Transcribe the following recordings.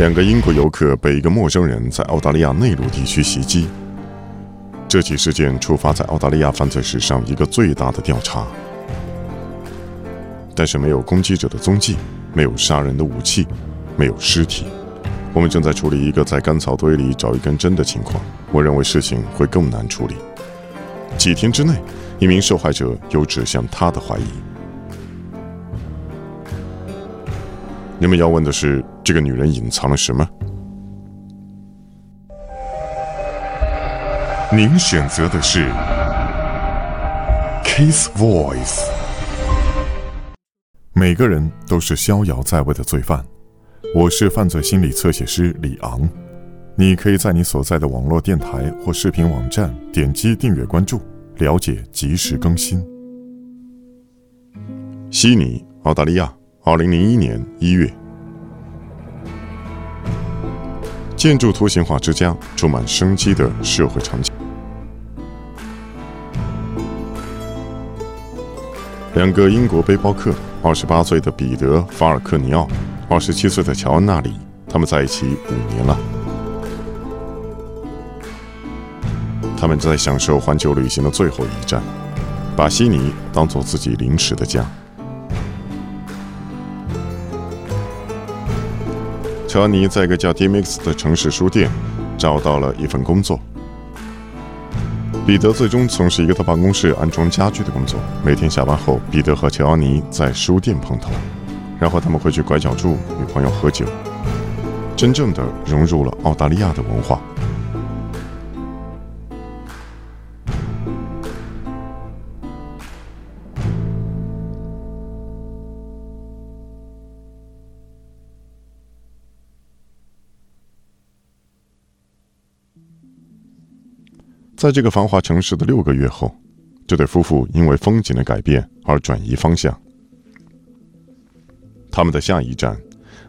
两个英国游客被一个陌生人在澳大利亚内陆地区袭击。这起事件触发在澳大利亚犯罪史上一个最大的调查，但是没有攻击者的踪迹，没有杀人的武器，没有尸体。我们正在处理一个在干草堆里找一根针的情况。我认为事情会更难处理。几天之内，一名受害者有指向他的怀疑。你们要问的是，这个女人隐藏了什么？您选择的是 Case Voice。每个人都是逍遥在外的罪犯。我是犯罪心理侧写师李昂。你可以在你所在的网络电台或视频网站点击订阅关注，了解及时更新。悉尼，澳大利亚，二零零一年一月。建筑图形化之家，充满生机的社会场景。两个英国背包客：二十八岁的彼得·法尔克尼奥，二十七岁的乔安娜里。他们在一起五年了。他们在享受环球旅行的最后一站，把悉尼当做自己临时的家。乔尼在一个叫 Dmix 的城市书店找到了一份工作。彼得最终从事一个到办公室安装家具的工作。每天下班后，彼得和乔尼在书店碰头，然后他们会去拐角处与朋友喝酒，真正的融入了澳大利亚的文化。在这个繁华城市的六个月后，这对夫妇因为风景的改变而转移方向。他们的下一站，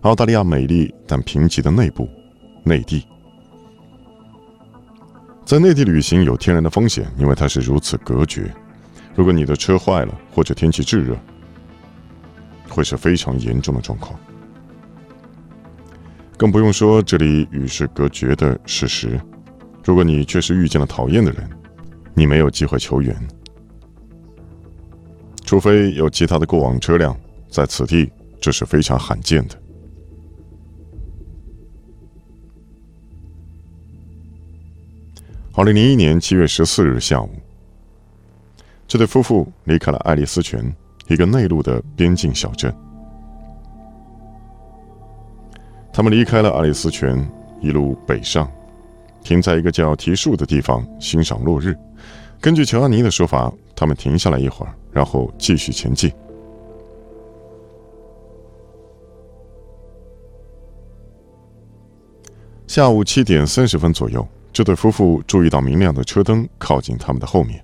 澳大利亚美丽但贫瘠的内部——内地。在内地旅行有天然的风险，因为它是如此隔绝。如果你的车坏了，或者天气炙热，会是非常严重的状况。更不用说这里与世隔绝的事实。如果你确实遇见了讨厌的人，你没有机会求援，除非有其他的过往车辆。在此地，这是非常罕见的。二零零一年七月十四日下午，这对夫妇离开了爱丽丝泉，一个内陆的边境小镇。他们离开了爱丽丝泉，一路北上。停在一个叫提树的地方欣赏落日。根据乔安妮的说法，他们停下来一会儿，然后继续前进。下午七点三十分左右，这对夫妇注意到明亮的车灯靠近他们的后面。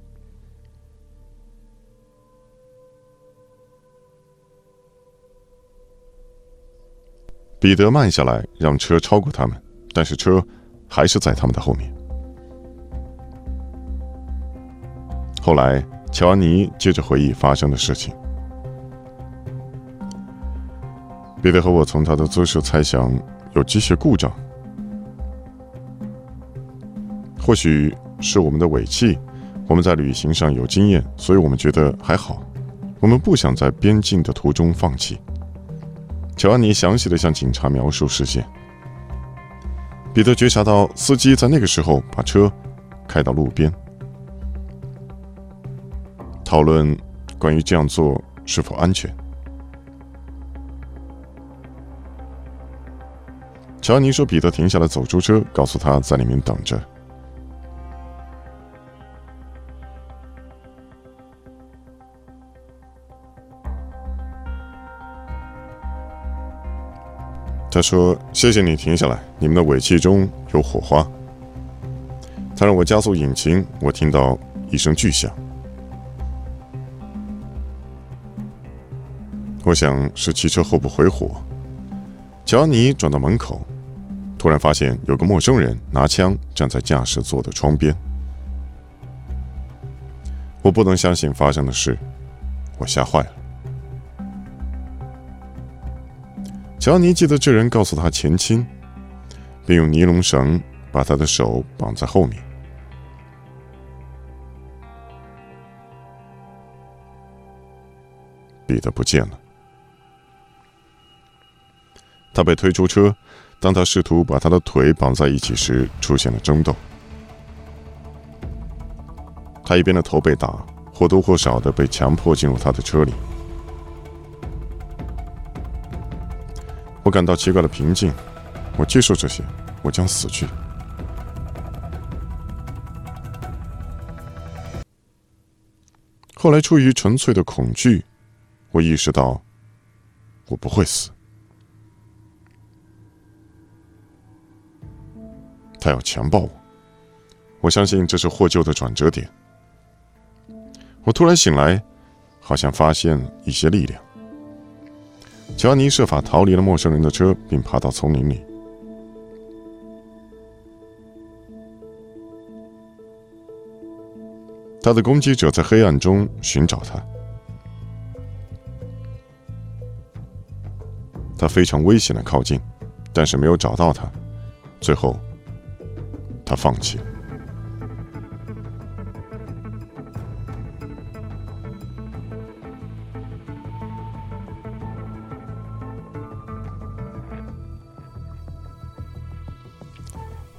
彼得慢下来，让车超过他们，但是车。还是在他们的后面。后来，乔安妮接着回忆发生的事情。彼得和我从他的姿势猜想有机械故障，或许是我们的尾气。我们在旅行上有经验，所以我们觉得还好。我们不想在边境的途中放弃。乔安妮详细的向警察描述事件。彼得觉察到司机在那个时候把车开到路边，讨论关于这样做是否安全。乔尼说：“彼得停下来，走出车，告诉他在里面等着。”他说：“谢谢你停下来，你们的尾气中有火花。”他让我加速引擎，我听到一声巨响，我想是汽车后部回火。乔尼转到门口，突然发现有个陌生人拿枪站在驾驶座的窗边。我不能相信发生的事，我吓坏了。乔尼记得这人告诉他前亲，并用尼龙绳把他的手绑在后面。彼得不见了，他被推出车。当他试图把他的腿绑在一起时，出现了争斗。他一边的头被打，或多或少的被强迫进入他的车里。我感到奇怪的平静，我接受这些，我将死去。后来，出于纯粹的恐惧，我意识到我不会死。他要强暴我，我相信这是获救的转折点。我突然醒来，好像发现一些力量。乔尼设法逃离了陌生人的车，并爬到丛林里。他的攻击者在黑暗中寻找他，他非常危险的靠近，但是没有找到他。最后。他放弃了。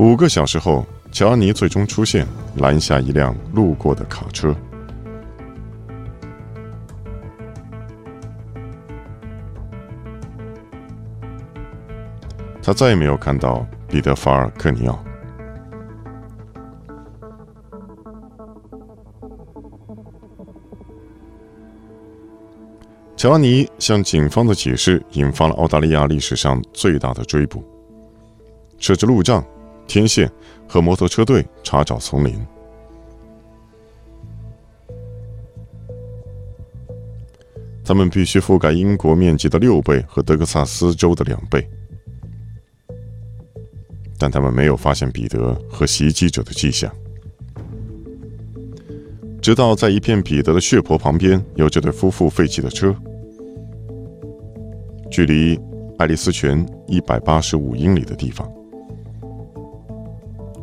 五个小时后，乔安妮最终出现，拦下一辆路过的卡车。他再也没有看到彼得·法尔克尼奥。乔安尼向警方的解释引发了澳大利亚历史上最大的追捕，设置路障、天线和摩托车队查找丛林。他们必须覆盖英国面积的六倍和德克萨斯州的两倍，但他们没有发现彼得和袭击者的迹象。直到在一片彼得的血泊旁边有这对夫妇废弃的车。距离爱丽丝泉一百八十五英里的地方。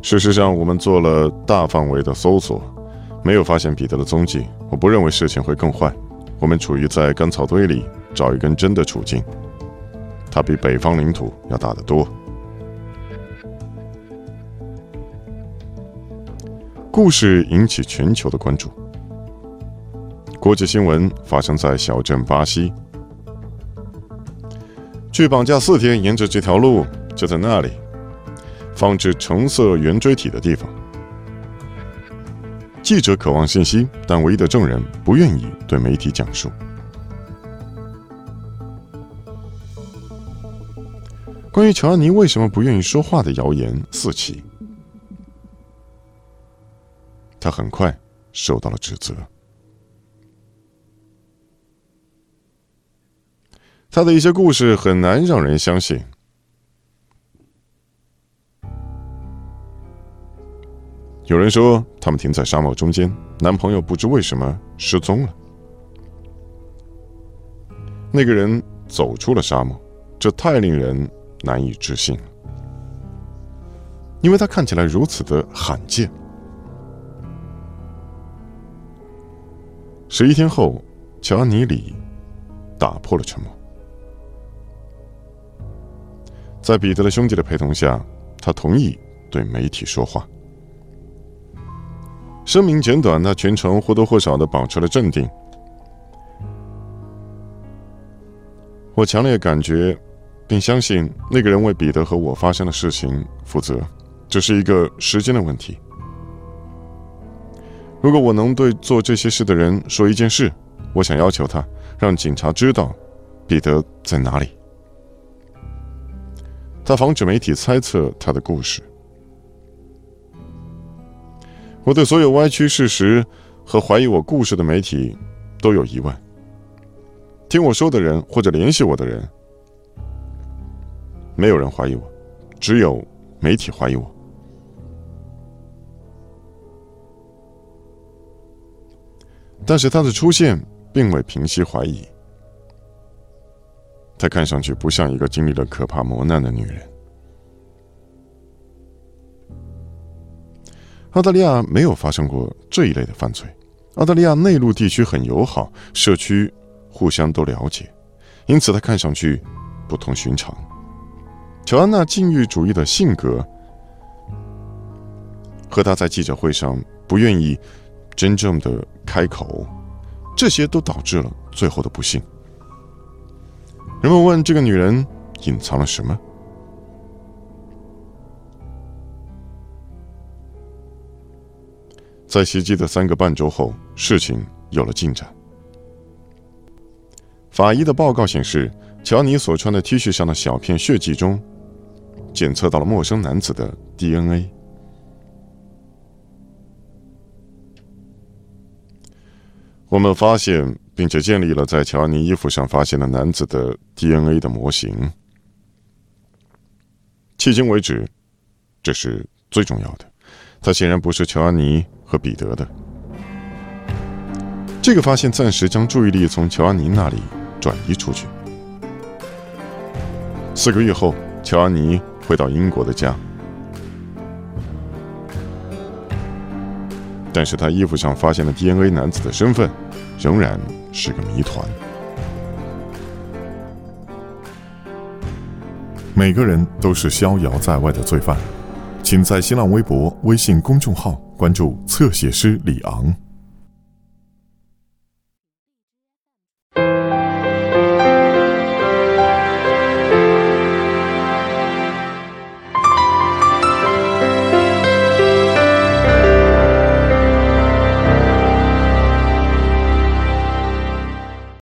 事实上，我们做了大范围的搜索，没有发现彼得的踪迹。我不认为事情会更坏。我们处于在干草堆里找一根针的处境，它比北方领土要大得多。故事引起全球的关注。国际新闻发生在小镇巴西。去绑架四天，沿着这条路就在那里，放置橙色圆锥体的地方。记者渴望信息，但唯一的证人不愿意对媒体讲述。关于乔安妮为什么不愿意说话的谣言四起，他很快受到了指责。他的一些故事很难让人相信。有人说，他们停在沙漠中间，男朋友不知为什么失踪了。那个人走出了沙漠，这太令人难以置信了，因为他看起来如此的罕见。十一天后，乔安妮里打破了沉默。在彼得的兄弟的陪同下，他同意对媒体说话。声明简短，他全程或多或少的保持了镇定。我强烈感觉，并相信那个人为彼得和我发生的事情负责，这是一个时间的问题。如果我能对做这些事的人说一件事，我想要求他让警察知道彼得在哪里。他防止媒体猜测他的故事。我对所有歪曲事实和怀疑我故事的媒体都有疑问。听我说的人或者联系我的人，没有人怀疑我，只有媒体怀疑我。但是他的出现并未平息怀疑。她看上去不像一个经历了可怕磨难的女人。澳大利亚没有发生过这一类的犯罪。澳大利亚内陆地区很友好，社区互相都了解，因此他看上去不同寻常。乔安娜禁欲主义的性格和他在记者会上不愿意真正的开口，这些都导致了最后的不幸。人们问这个女人隐藏了什么？在袭击的三个半周后，事情有了进展。法医的报告显示，乔尼所穿的 T 恤上的小片血迹中，检测到了陌生男子的 DNA。我们发现并且建立了在乔尼衣服上发现的男子的 DNA 的模型。迄今为止，这是最重要的。他显然不是乔安妮和彼得的。这个发现暂时将注意力从乔安妮那里转移出去。四个月后，乔安妮回到英国的家，但是他衣服上发现的 DNA 男子的身份仍然是个谜团。每个人都是逍遥在外的罪犯。请在新浪微博、微信公众号关注侧写师李昂。